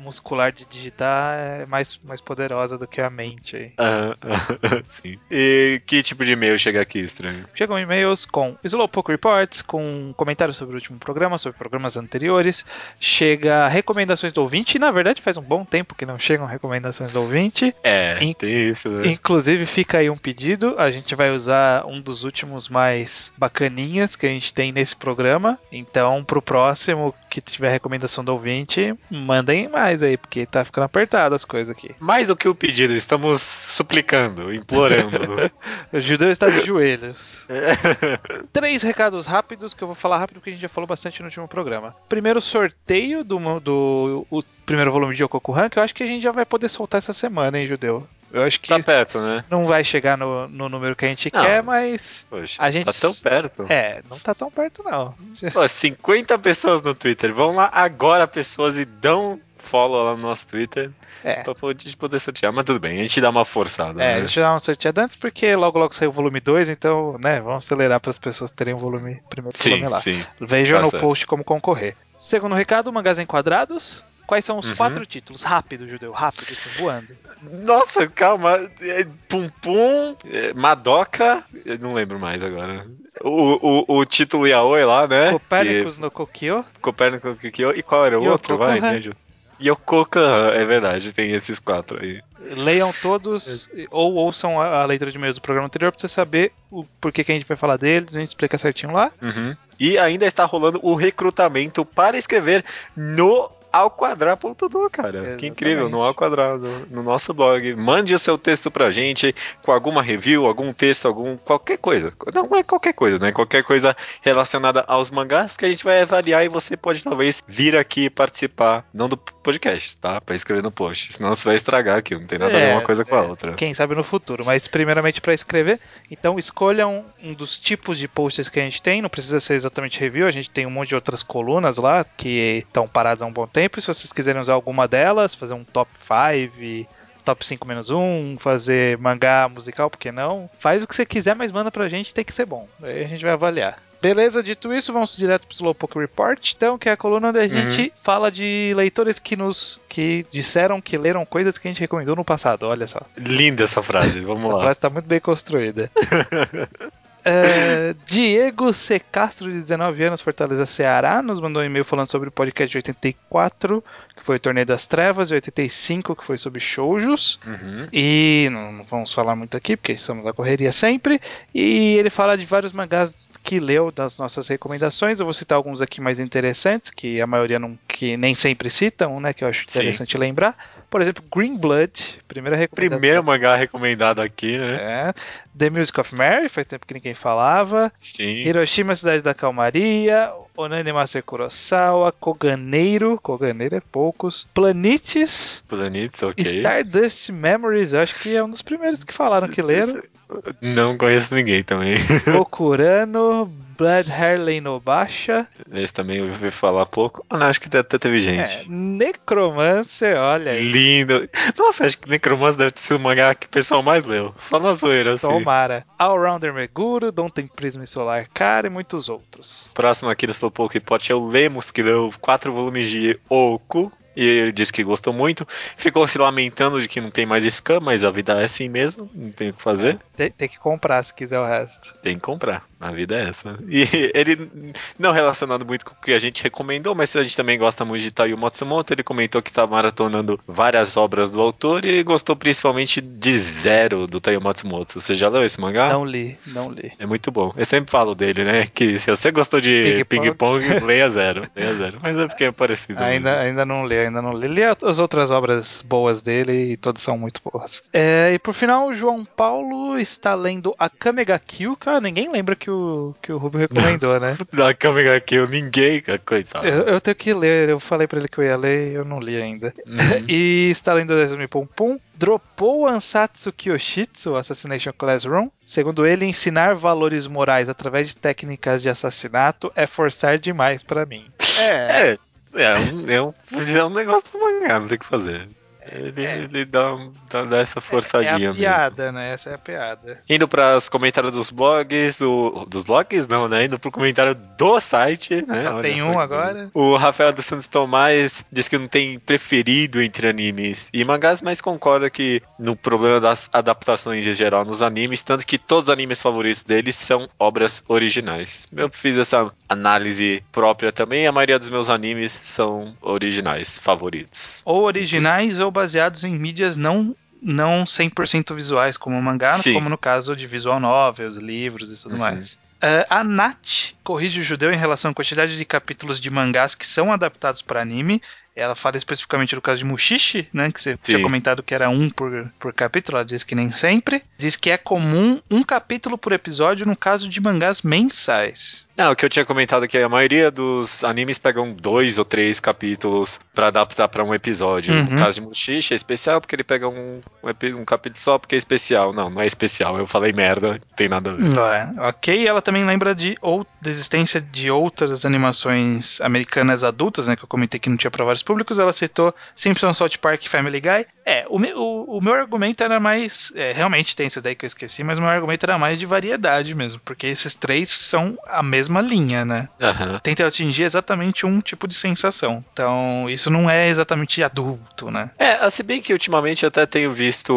muscular de digitar é mais, mais poderosa do que a mente aí. Uh, (laughs) sim. E que tipo de e-mail chega aqui, estranho? Chegam e-mails com Slowpoke Reports, com comentários sobre o último programa, sobre programas anteriores. Chega recomendações do ouvinte, e na verdade faz um bom tempo que não chegam recomendações do ouvinte. É, In tem isso. Inclusive fica aí um pedido, a gente vai usar um dos últimos mais bacaninhas que a gente tem nesse programa. Então, pro próximo que tiver recomendação do ouvinte, mandem mais aí, porque tá ficando apertado as coisas aqui. Mais do que o pedido, estamos suplicando, implorando. (laughs) o judeu está de joelhos. (laughs) Três recados rápidos que eu vou falar rápido porque a gente já falou bastante no último programa. Primeiro, sorteio do, do o primeiro volume de Okokuhan, que eu acho que a gente já vai poder soltar essa semana, hein, judeu? Eu acho que tá perto, né? não vai chegar no, no número que a gente não. quer, mas Poxa, a gente tá tão perto. É, não tá tão perto não. Pô, 50 pessoas no Twitter. Vão lá agora pessoas e dão follow lá no nosso Twitter. É. Pra poder, poder sortear, mas tudo bem, a gente dá uma forçada. É, né? a gente dá uma sorteada antes porque logo logo saiu o volume 2, então, né, vamos acelerar para as pessoas terem o volume, primeiro sim, volume lá. Sim. Vejam tá no post como concorrer. Segundo recado, mangás enquadrados. Quais são os uhum. quatro títulos? Rápido, judeu, rápido, assim, voando. Nossa, calma. É, pum Pum, é, Madoka, eu não lembro mais agora. O, o, o título Yaoi lá, né? Copérnicos que... no Kokyo. Copérnicos no Kokyo. E qual era o outro? Vai, me ajuda. Yokoka, é verdade, tem esses quatro aí. Leiam todos, ou ouçam a, a leitura de e-mails do programa anterior pra você saber o porquê que a gente vai falar deles, a gente explica certinho lá. Uhum. E ainda está rolando o recrutamento para escrever no ao quadrado.do, cara. Exatamente. Que incrível, no ao quadrado, no nosso blog. Mande o seu texto pra gente com alguma review, algum texto, algum qualquer coisa. Não é qualquer coisa, né? Qualquer coisa relacionada aos mangás que a gente vai avaliar e você pode talvez vir aqui participar, não do podcast, tá? Pra escrever no post. Senão você vai estragar aqui, não tem nada é, a ver é, uma coisa com a é, outra. Quem sabe no futuro, mas primeiramente para escrever, então escolham um dos tipos de posts que a gente tem, não precisa ser exatamente review, a gente tem um monte de outras colunas lá que estão paradas há um bom tempo tempo. Se vocês quiserem usar alguma delas, fazer um top 5, top 5 menos 1, fazer mangá musical, por que não? Faz o que você quiser, mas manda pra gente, tem que ser bom. Aí a gente vai avaliar. Beleza, dito isso, vamos direto pro Slowpoke Report, então, que é a coluna onde a uhum. gente fala de leitores que nos que disseram que leram coisas que a gente recomendou no passado, olha só. Linda essa frase, vamos essa lá. Essa frase tá muito bem construída. (laughs) Uh, Diego C. Castro, de 19 anos, Fortaleza, Ceará, nos mandou um e-mail falando sobre o podcast de 84, que foi o Torneio das Trevas, e 85, que foi sobre shoujos. Uhum. E não, não, vamos falar muito aqui, porque estamos na correria sempre. E ele fala de vários mangás que leu das nossas recomendações. Eu vou citar alguns aqui mais interessantes, que a maioria não, que nem sempre citam, né? Que eu acho interessante Sim. lembrar. Por exemplo, Green Blood, primeira recomendação. Primeiro mangá recomendado aqui, né? É. The Music of Mary, faz tempo que ninguém falava. Sim. Hiroshima, Cidade da Calmaria. Onani Master Kurosawa. Koganeiro. Koganeiro é poucos. Planetes. Planetes, ok. Stardust Memories, eu acho que é um dos primeiros que falaram que leram. Não conheço ninguém também. (laughs) Okurano, Blood Harley no Baixa. Esse também eu ouvi falar pouco. Ah, não, acho que até teve gente. É, Necromancer, olha aí. Lindo. Nossa, acho que Necromancer deve ser o mangá que o pessoal mais leu. Só na zoeira, assim. Tomara. Allrounder Meguro, Don't Prisma Solar Cara e muitos outros. Próximo aqui do Slowpoke Pot é o Lemos, que deu quatro volumes de Oku. E ele disse que gostou muito. Ficou se lamentando de que não tem mais Scam, mas a vida é assim mesmo, não tem o que fazer. Tem, tem, que comprar se quiser o resto. Tem que comprar, a vida é essa. E (laughs) ele, não relacionado muito com o que a gente recomendou, mas a gente também gosta muito de Taiyo Matsumoto. Ele comentou que está maratonando várias obras do autor e gostou principalmente de Zero do Taiyo Matsumoto. Você já leu esse mangá? Não li, não li. É muito bom. Eu sempre falo dele, né? Que se você gostou de ping-pong, ping leia Zero. Leia Zero. Mas é porque é parecido. Ainda, ainda não li ainda não li. Li as outras obras boas dele e todas são muito boas. É, e por final, o João Paulo está lendo a Kamega Kill. Cara, ninguém lembra que o, que o Rubio recomendou, né? Da Kamega Kill, ninguém, coitado. Eu, eu, tenho que ler, eu falei pra ele que eu ia ler e eu não li ainda. Uhum. (laughs) e está lendo Desumi Pum Pum. Dropou Ansatsu Kyoshitsu, Assassination Classroom. Segundo ele, ensinar valores morais através de técnicas de assassinato é forçar demais para mim. É. é. É um, é um, é um negócio do mangá, não tem o que fazer. Ele, é. ele dá, dá, dá, essa forçadinha. É, é a piada, mesmo. né? Essa é a piada. Indo para os comentários dos blogs, o, dos blogs não, né? Indo pro comentário do site, né? Só tem um agora. O Rafael dos Santos Tomás diz que não tem preferido entre animes e mangás, mas concorda que no problema das adaptações em geral nos animes, tanto que todos os animes favoritos deles são obras originais. Eu fiz essa análise própria também, a maioria dos meus animes são originais, favoritos. Ou originais ou baseados em mídias não não 100% visuais como o mangá, Sim. como no caso de visual novels, livros e tudo uhum. mais. Uh, a Nat corrige o judeu em relação à quantidade de capítulos de mangás que são adaptados para anime. Ela fala especificamente do caso de Mushishi, né? Que você Sim. tinha comentado que era um por, por capítulo. Ela diz que nem sempre. Diz que é comum um capítulo por episódio no caso de mangás mensais. Não, o que eu tinha comentado é que a maioria dos animes pegam dois ou três capítulos para adaptar para um episódio. Uhum. No caso de Mushishi é especial porque ele pega um, um, um, capítulo só porque é especial. Não, não é especial. Eu falei merda, não tem nada a ver. É. Ok, ela também lembra de ou da existência de outras animações americanas adultas, né? Que eu comentei que não tinha para vários públicos. Ela citou Simpsons, South Park Family Guy. É, o meu, o, o meu argumento era mais. É, realmente tem esses daí que eu esqueci, mas o meu argumento era mais de variedade mesmo, porque esses três são a mesma linha, né? Aham. Tenta atingir exatamente um tipo de sensação. Então, isso não é exatamente adulto, né? É, se bem que ultimamente eu até tenho visto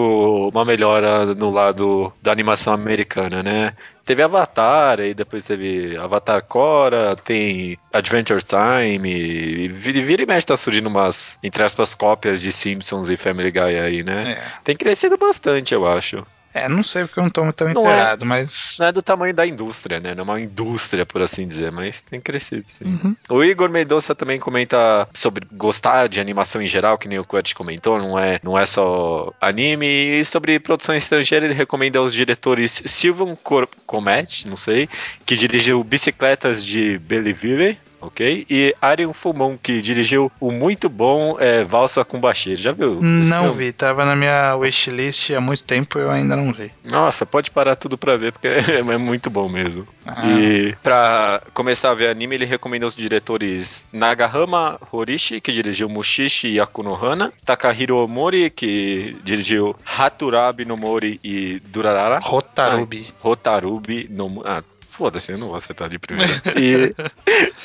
uma melhora no lado da animação americana, né? Teve Avatar, aí depois teve Avatar Cora, tem Adventure Time, e vira vira e mexe tá surgindo umas, entre aspas, cópias de Simpsons e Family Guy aí, né? É. Tem crescido bastante, eu acho. É, não sei porque eu não tô tão Não é. inteirado, mas. Não é do tamanho da indústria, né? Não é uma indústria, por assim dizer, mas tem crescido, sim. Uhum. O Igor Mendonça também comenta sobre gostar de animação em geral, que nem o Kurt comentou, não é, não é só anime. E sobre produção estrangeira, ele recomenda aos diretores Sylvan Cor Comet, não sei, que dirigiu Bicicletas de Belleville. Ok? E Arion Fumon, que dirigiu o muito bom é, Valsa com Bashir. Já viu? Não filme? vi, tava na minha wishlist há muito tempo e eu ainda não vi. Nossa, pode parar tudo pra ver, porque (laughs) é muito bom mesmo. Ah. E pra começar a ver anime, ele recomenda os diretores Nagahama Horishi, que dirigiu Mushishi e Akunohana, Takahiro Omori, que dirigiu Haturabi no Mori e Durarara, Rotarubi. Rotarubi no Ah, foda-se, eu não vou acertar de primeira. (laughs) e,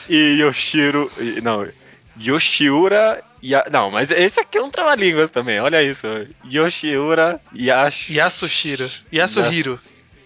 e Yoshiro... e- Não, Yoshiura... Ya, não, mas esse aqui é um trava-línguas também, olha isso. Yoshiura Yash... Yasushiro. Yasuhiro.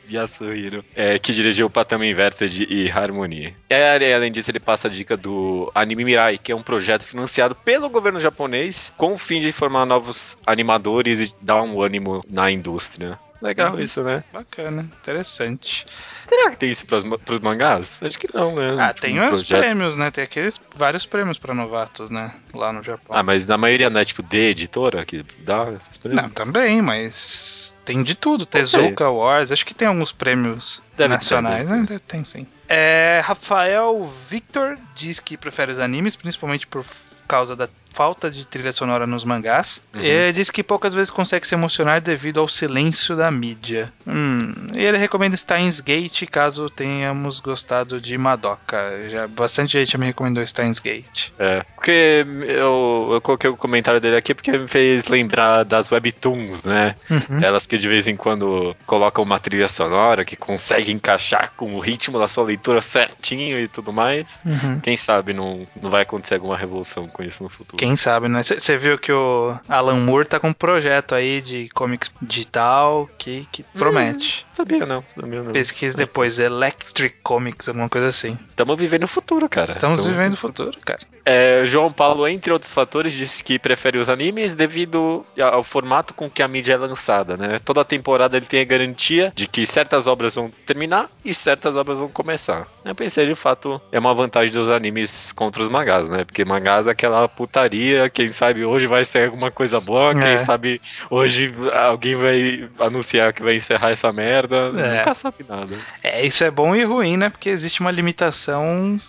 Yasuhiro, é, que dirigiu Patama Inverted e Harmony. É, além disso, ele passa a dica do Anime Mirai, que é um projeto financiado pelo governo japonês com o fim de formar novos animadores e dar um ânimo na indústria. Legal Uhum. isso, né? Bacana, interessante. Será que tem isso pros, ma- pros mangás? Acho que não, né? Ah, Tipo, tem um os projeto- prêmios, né? Tem aqueles vários prêmios pra novatos, né? Lá no Japão. Ah, mas na maioria não é tipo de editora que dá esses prêmios? Não, também, mas tem de tudo. Tezuka Wars, acho que tem alguns prêmios Deve ter, nacionais, deve né? Deve- Tem sim. É, Rafael Victor diz que prefere os animes, principalmente por causa da falta de trilha sonora nos mangás. Uhum. E diz que poucas vezes consegue se emocionar devido ao silêncio da mídia. Hum, e ele recomenda Steins Gate caso tenhamos gostado de Madoka. Já, bastante gente já me recomendou Steins Gate. É, porque eu, eu coloquei o comentário dele aqui porque me fez lembrar das webtoons, né? Uhum. Elas que de vez em quando colocam uma trilha sonora que consegue encaixar com o ritmo da sua leitura certinho e tudo mais. Uhum. Quem sabe não, não vai acontecer alguma revolução com isso no futuro. Quem sabe, né? Você viu que o Alan Moore tá com um projeto aí de comics digital que, que promete. Sabia não, sabia não. Pesquise depois, Electric Comics, alguma coisa assim. Estamos vivendo o futuro, cara. Estamos Tamo- vivendo o futuro, cara. É, João Paulo, entre outros fatores, disse que prefere os animes devido ao formato com que a mídia é lançada, né? Toda temporada ele tem a garantia de que certas obras vão terminar e certas obras vão começar. Eu pensei, de fato, é uma vantagem dos animes contra os mangás, né? Porque mangás é aquela putaria, quem sabe hoje vai ser alguma coisa boa, É. quem sabe hoje alguém vai anunciar que vai encerrar essa merda, É. nunca sabe nada. É, isso é bom e ruim, né? Porque existe uma limitação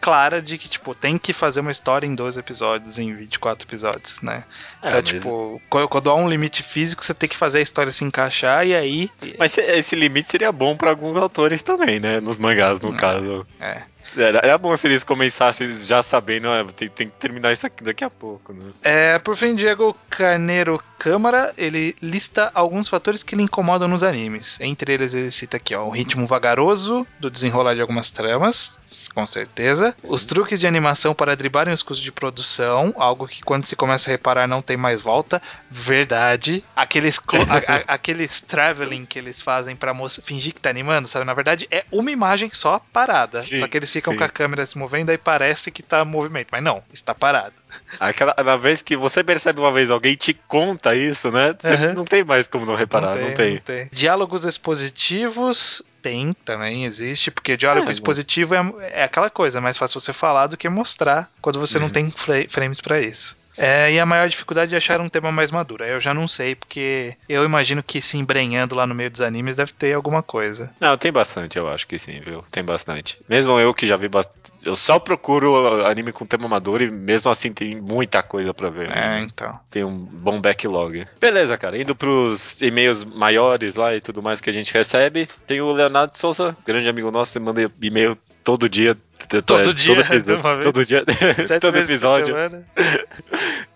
clara de que, tipo, tem que fazer uma história em 12 episódios, em 24 episódios, né? É, então, tipo, quando há um limite físico, você tem que fazer a história se encaixar e aí. Mas esse limite seria bom pra alguns autores também, né? Nos mangás, no É. caso. É. Era, era bom se eles começassem já sabendo, ah, tem, tem que terminar isso aqui daqui a pouco, né? É, por fim, Diego Carneiro Câmara, ele lista alguns fatores que lhe incomodam nos animes. Entre eles, ele cita aqui, ó, o ritmo vagaroso do desenrolar de algumas tramas, com certeza. Os truques de animação para driblarem os custos de produção, algo que quando se começa a reparar não tem mais volta. Verdade. Aqueles, a- a- (laughs) aqueles traveling que eles fazem pra moça fingir que tá animando, sabe? Na verdade, é uma imagem só parada. Sim, só que eles ficam sim. com a câmera se movendo aí parece que tá movimento. Mas não, está parado. Aquela na vez que você percebe uma vez alguém te conta isso, né? Aham. não tem mais como não reparar, não tem. Diálogos expositivos tem, também existe, porque diálogo É, expositivo é, é aquela coisa, é mais fácil você falar do que mostrar quando você não Uhum. tem fra- frames pra isso. É, e a maior dificuldade é achar um tema mais maduro. Eu já não sei, porque eu imagino que se embrenhando lá no meio dos animes deve ter alguma coisa. Não, tem bastante, eu acho que sim, viu? Tem bastante. Mesmo eu que já vi bastante. Eu só procuro anime com tema maduro e mesmo assim tem muita coisa pra ver. É, então. Tem um bom backlog. Beleza, cara. Indo pros e-mails maiores lá e tudo mais que a gente recebe, tem o Leonardo Souza, grande amigo nosso, que manda e-mail todo dia. Todo dia, todo, (laughs) episódio, todo dia, (laughs) todo episódio.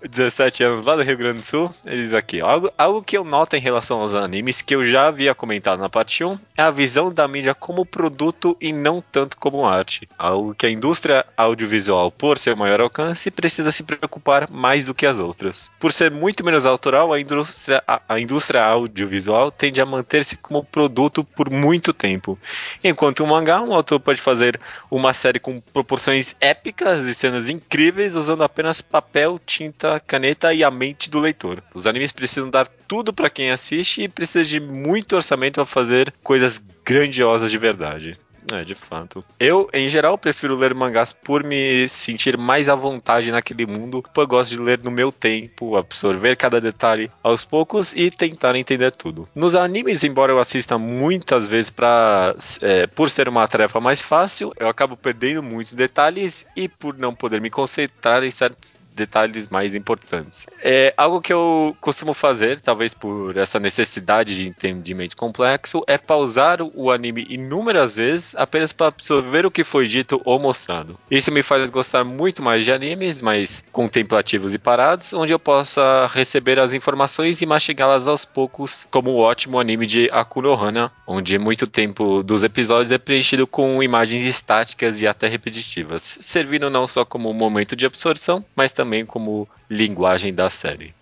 Semana. 17 anos lá do Rio Grande do Sul. Ele diz aqui: algo, algo que eu noto em relação aos animes, que eu já havia comentado na parte 1, é a visão da mídia como produto e não tanto como arte. Algo que a indústria audiovisual, por seu maior alcance, precisa se preocupar mais do que as outras. Por ser muito menos autoral, a indústria, a, a indústria audiovisual tende a manter-se como produto por muito tempo. Enquanto um mangá, um autor pode fazer uma série com proporções épicas e cenas incríveis usando apenas papel, tinta, caneta e a mente do leitor. Os animes precisam dar tudo para quem assiste e precisa de muito orçamento para fazer coisas grandiosas de verdade. É, de fato. Eu, em geral, prefiro ler mangás por me sentir mais à vontade naquele mundo, eu gosto de ler no meu tempo, absorver cada detalhe aos poucos e tentar entender tudo. Nos animes, embora eu assista muitas vezes para é, por ser uma tarefa mais fácil, eu acabo perdendo muitos detalhes e por não poder me concentrar em certos detalhes mais importantes. É algo que eu costumo fazer, talvez por essa necessidade de entendimento complexo, é pausar o anime inúmeras vezes apenas para absorver o que foi dito ou mostrado. Isso me faz gostar muito mais de animes mais contemplativos e parados, onde eu possa receber as informações e mastigá-las aos poucos, como o ótimo anime de Akuno Hana, onde muito tempo dos episódios é preenchido com imagens estáticas e até repetitivas, servindo não só como momento de absorção, mas também como linguagem da série.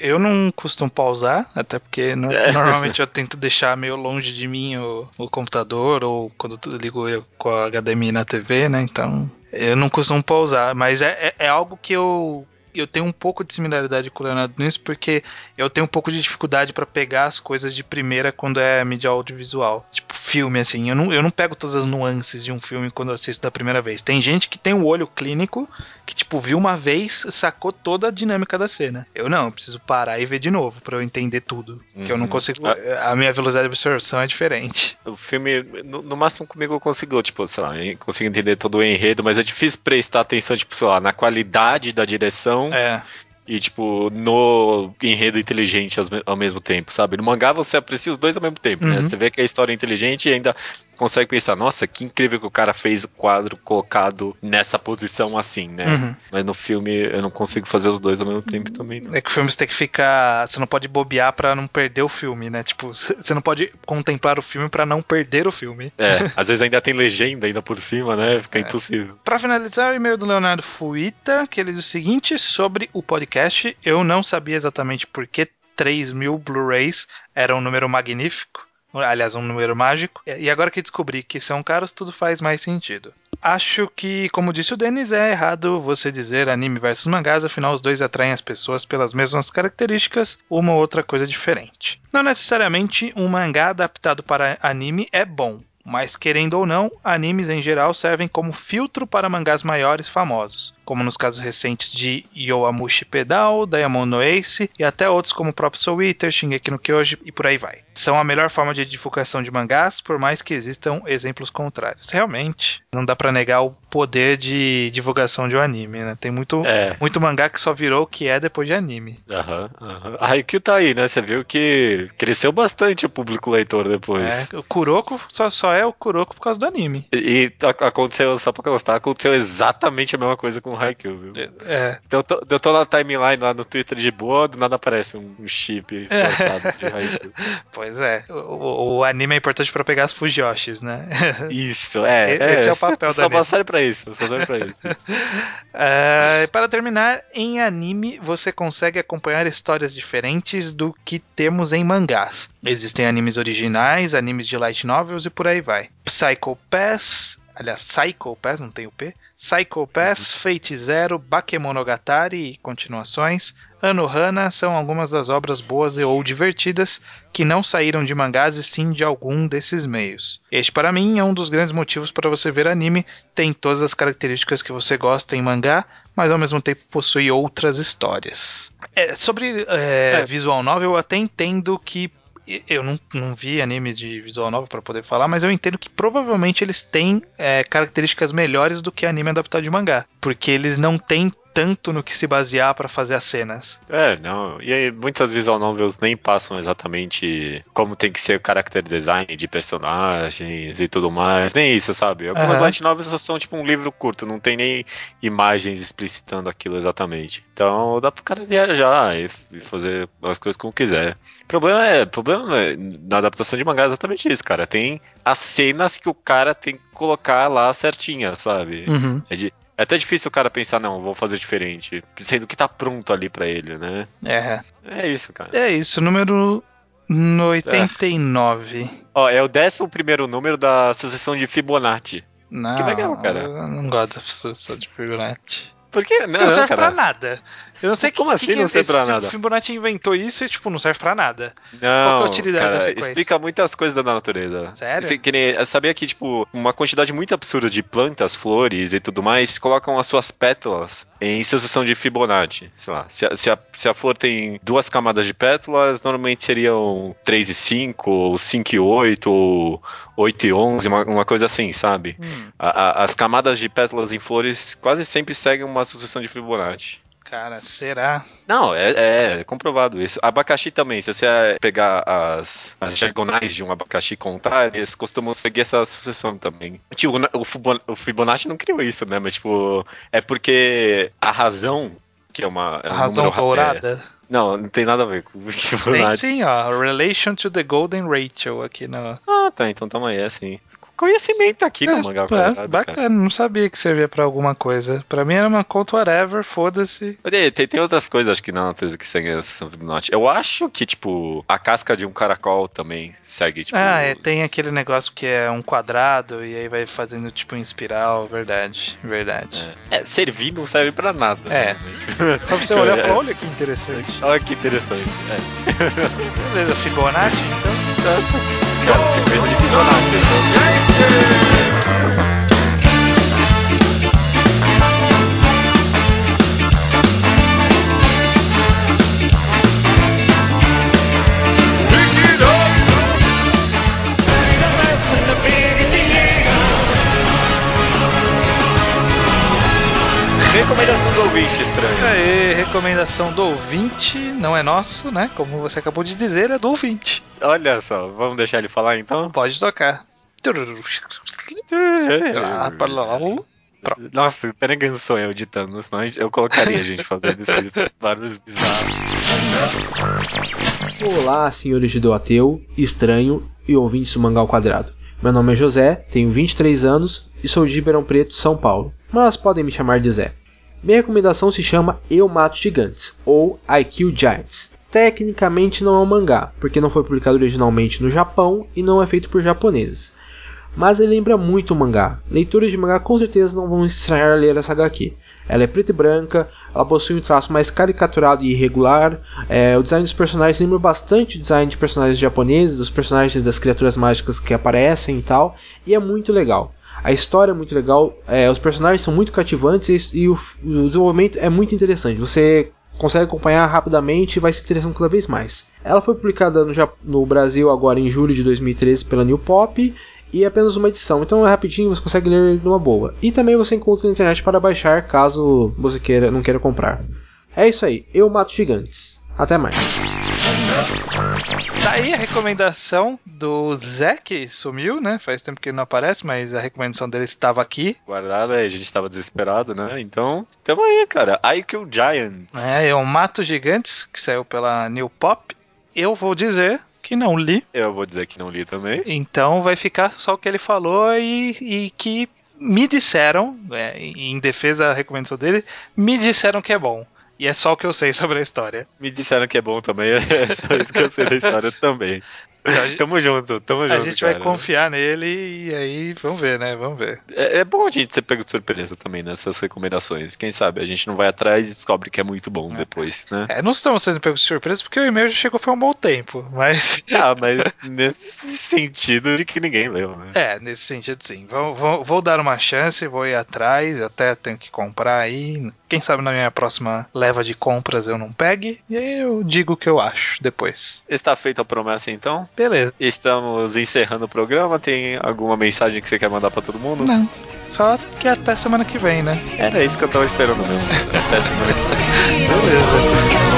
Eu não costumo pausar, até porque no- normalmente eu tento deixar meio longe de mim o, o computador ou quando eu ligo eu com a HDMI na TV, né? Então eu não costumo pausar, mas é, é, é algo que eu. Eu tenho um pouco de similaridade com o Leonardo nisso, porque eu tenho um pouco de dificuldade pra pegar as coisas de primeira quando é mídia audiovisual. Tipo, filme, assim. Eu não, eu não pego todas as nuances de um filme quando eu assisto da primeira vez. Tem gente que tem o olho clínico que, tipo, viu uma vez, sacou toda a dinâmica da cena. Eu não, eu preciso parar e ver de novo pra eu entender tudo. Que eu não Uhum. consigo. A minha velocidade de absorção é diferente. (laughs) O filme, no, no máximo comigo eu consigo, tipo, sei lá, eu consigo entender todo o enredo, mas é difícil prestar atenção, tipo, sei lá, na qualidade da direção É. e, tipo, no enredo inteligente ao, mesmo tempo, sabe? No mangá você aprecia os dois ao mesmo tempo, né? Uhum. Você vê que a história é inteligente e ainda consegue pensar, nossa, que incrível que o cara fez o quadro colocado nessa posição assim, né? Uhum. Mas no filme eu não consigo fazer os dois ao mesmo tempo também, não. É que o filme você tem que ficar. Você não pode bobear pra não perder o filme, né? Tipo, você não pode contemplar o filme pra não perder o filme. É, às vezes ainda tem legenda ainda por cima, né? Fica É. impossível. Pra finalizar, o e-mail do Leonardo Fuita, que ele diz o seguinte sobre o podcast. Eu não sabia exatamente por que 3 mil Blu-rays era um número magnífico. Aliás, um número mágico. E agora que descobri que são caros, tudo faz mais sentido. Acho que, como disse o Denis, é errado você dizer anime versus mangás, afinal os dois atraem as pessoas pelas mesmas características, uma ou outra coisa diferente. Não necessariamente um mangá adaptado para anime é bom, mas querendo ou não, animes em geral servem como filtro para mangás maiores famosos, como nos casos recentes de Yowamushi Pedal, Diamond no Ace e até outros como o próprio Soul Eater, Shingeki no Kyoji e por aí vai. São a melhor forma de divulgação de mangás, por mais que existam exemplos contrários. Realmente, não dá pra negar o poder de divulgação de um anime, né? Tem muito, É. muito mangá que só virou o que é depois de anime. Aham, aham. A Haikyuu tá aí, né? Você viu que cresceu bastante o público leitor depois. É, o Kuroko só, só é o Kuroko por causa do anime. E, e aconteceu, só pra constar, aconteceu exatamente a mesma coisa com o Haikyuu, viu? É, Então eu tô, eu tô na timeline lá no Twitter de boa, do nada aparece um, chip É. de Haikyuu. (laughs) Pois é, o, o- anime é importante pra pegar as Fujoshis, né? (laughs) Isso, é. E- esse é o papel do Só serve pra isso, só serve pra isso. (laughs) É, para terminar, em anime você consegue acompanhar histórias diferentes do que temos em mangás. Existem animes originais, animes de light novels e por aí vai. Psycho Pass aliás, Psycho Pass, não tem o P, Psycho Pass, Fate Zero, Bakemonogatari e continuações, Anohana são algumas das obras boas e ou divertidas que não saíram de mangás e sim de algum desses meios. Este, para mim, é um dos grandes motivos para você ver anime, tem todas as características que você gosta em mangá, mas ao mesmo tempo possui outras histórias. É, sobre é, é. visual novel, eu até entendo que eu não, não vi animes de visual novel para poder falar, mas eu entendo que provavelmente eles têm é, características melhores do que anime adaptado de mangá. Porque eles não têm tanto no que se basear para fazer as cenas. É, não. E aí, muitas visual novels nem passam exatamente como tem que ser o character design de personagens e tudo mais. Nem isso, sabe? Algumas uhum. light novels são tipo um livro curto, não tem nem imagens explicitando aquilo exatamente. Então dá pro cara viajar e, fazer as coisas como quiser. O problema é, problema é, na adaptação de mangá é exatamente isso, cara. Tem as cenas que o cara tem que colocar lá certinha, sabe? Uhum. É de, é até difícil o cara pensar, não, vou fazer diferente, sendo que tá pronto ali para ele, né? É. É isso, cara. É isso, número 89. É. Ó, é o 11 primeiro número da sucessão de Fibonacci. Não, que legal, cara. Eu não gosto da sucessão de Fibonacci. Por quê? Não, não serve cara. pra nada. Eu não sei Como que, assim que não serve pra nada? O Fibonacci inventou isso e, tipo, não serve pra nada. Não, Qual é a utilidade cara, da sequência? explica muitas coisas da natureza. Sério? que nem, sabia que, tipo, uma quantidade muito absurda de plantas, flores e tudo mais colocam as suas pétalas em sucessão de Fibonacci. Sei lá, se a, se a, se a flor tem duas camadas de pétalas, normalmente seriam 3 e 5, ou 5 e 8, ou 8 e 11, uma, uma coisa assim, sabe? Hum. A, a, as camadas de pétalas em flores quase sempre seguem uma sucessão de Fibonacci cara, será? Não, é, é, comprovado isso. Abacaxi também, se você pegar as, as diagonais de um abacaxi contar, eles costumam seguir essa sucessão também. Tipo, o Fibonacci não criou isso, né? Mas, tipo, é porque a razão, que é uma. É um a razão dourada? É, não, não tem nada a ver com o (laughs) Fibonacci. Tem sim, ó. Relation to the Golden Rachel aqui no. Ah, tá. Então tamo aí, é assim conhecimento aqui é, no Mangá é, Bacana, cara. não sabia que servia pra alguma coisa. Pra mim era uma conta whatever, foda-se. Tem, tem outras coisas, acho que na natureza que seguem a Sessão Fibonacci. Eu acho que, tipo, a casca de um caracol também segue, tipo... Ah, é, tem aquele negócio que é um quadrado e aí vai fazendo, tipo, em espiral, verdade, verdade. É, é servir não serve pra nada. É. Né? (laughs) Só pra você olhar (laughs) e falar, olha que interessante. Olha que interessante, é. Beleza, Fibonacci, então? Cara, sequência de Fibonacci. Recomendação do ouvinte, estranho. Aê, recomendação do ouvinte, não é nosso, né? Como você acabou de dizer, é do ouvinte. Olha só, vamos deixar ele falar então? Pode tocar. Nossa, pera que eu sou eu editando, senão eu colocaria a gente fazendo esses (laughs) barulhos bizarros. Olá, senhores do ateu, estranho e ouvintes do Mangal Quadrado. Meu nome é José, tenho 23 anos e sou de Ribeirão Preto, São Paulo, mas podem me chamar de Zé. Minha recomendação se chama Eu Mato Gigantes, ou I Kill Giants. Tecnicamente não é um mangá, porque não foi publicado originalmente no Japão e não é feito por japoneses. Mas ele lembra muito o mangá. Leitores de mangá com certeza não vão estranhar ler essa HQ. Ela é preta e branca, ela possui um traço mais caricaturado e irregular. É, o design dos personagens lembra bastante o design de personagens japoneses, dos personagens das criaturas mágicas que aparecem e tal, e é muito legal. A história é muito legal, é, os personagens são muito cativantes e, e o, o, desenvolvimento é muito interessante. Você consegue acompanhar rapidamente e vai se interessando cada vez mais. Ela foi publicada no, no Brasil agora em julho de 2013 pela New Pop e é apenas uma edição, então é rapidinho, você consegue ler numa boa. E também você encontra na internet para baixar caso você queira, não queira comprar. É isso aí, eu mato gigantes. Até mais. Tá aí a recomendação do Zé, que sumiu, né? Faz tempo que ele não aparece, mas a recomendação dele estava aqui. Guardada, a gente estava desesperado, né? Então, tamo aí, cara. I Kill Giants. É, um Mato Gigantes, que saiu pela New Pop. Eu vou dizer que não li. Eu vou dizer que não li também. Então vai ficar só o que ele falou e, e que me disseram, é, em defesa da recomendação dele, me disseram que é bom. E é só o que eu sei sobre a história. Me disseram que é bom também, (laughs) é só isso que eu sei da história também. Então, gente, Tamo junto, tamo junto. a gente vai cara. confiar nele e aí vamos ver, né? Vamos ver. É, é bom a gente ser pego de surpresa também nessas recomendações. Quem sabe a gente não vai atrás e descobre que é muito bom depois, né? É, não estamos sendo pegos de surpresa porque o e-mail já chegou faz um bom tempo, mas. (laughs) Ah, mas nesse sentido de que ninguém leu, né? É, nesse sentido sim. Vou, vou, vou dar uma chance, vou ir atrás, eu até tenho que comprar aí. Quem sabe na minha próxima leva de compras eu não pegue. E aí eu digo o que eu acho depois. Está feita a promessa então? Beleza. Estamos encerrando o programa. Tem alguma mensagem que você quer mandar pra todo mundo? Não. Só que até semana que vem, né? Era isso que eu tava esperando mesmo. (laughs) Até semana que vem. Beleza.